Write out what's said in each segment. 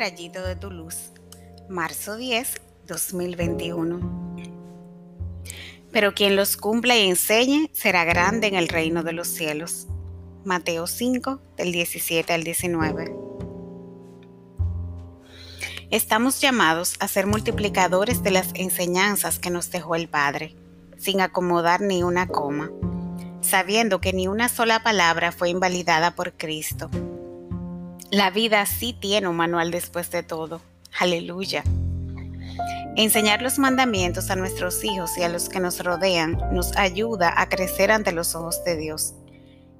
rayito de tu luz. Marzo 10, 2021. Pero quien los cumpla y enseñe será grande en el reino de los cielos. Mateo 5, del 17 al 19. Estamos llamados a ser multiplicadores de las enseñanzas que nos dejó el Padre, sin acomodar ni una coma, sabiendo que ni una sola palabra fue invalidada por Cristo la vida sí tiene un manual después de todo. Aleluya. Enseñar los mandamientos a nuestros hijos y a los que nos rodean nos ayuda a crecer ante los ojos de Dios.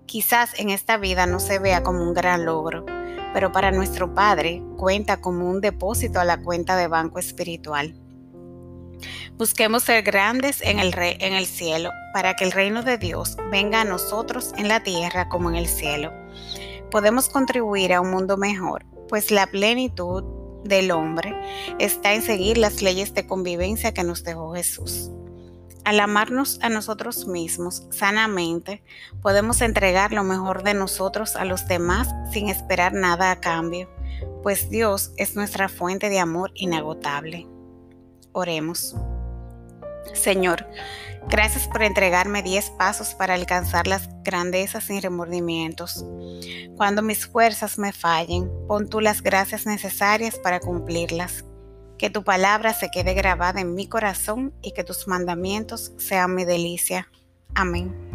Quizás en esta vida no se vea como un gran logro, pero para nuestro Padre cuenta como un depósito a la cuenta de banco espiritual. Busquemos ser grandes en el, en el cielo para que el reino de Dios venga a nosotros en la tierra como en el cielo podemos contribuir a un mundo mejor, pues la plenitud del hombre está en seguir las leyes de convivencia que nos dejó Jesús. Al amarnos a nosotros mismos sanamente, podemos entregar lo mejor de nosotros a los demás sin esperar nada a cambio, pues Dios es nuestra fuente de amor inagotable. Oremos. Señor, gracias por entregarme 10 pasos para alcanzar las grandezas sin remordimientos. Cuando mis fuerzas me fallen, pon tú las gracias necesarias para cumplirlas. Que tu palabra se quede grabada en mi corazón y que tus mandamientos sean mi delicia. Amén.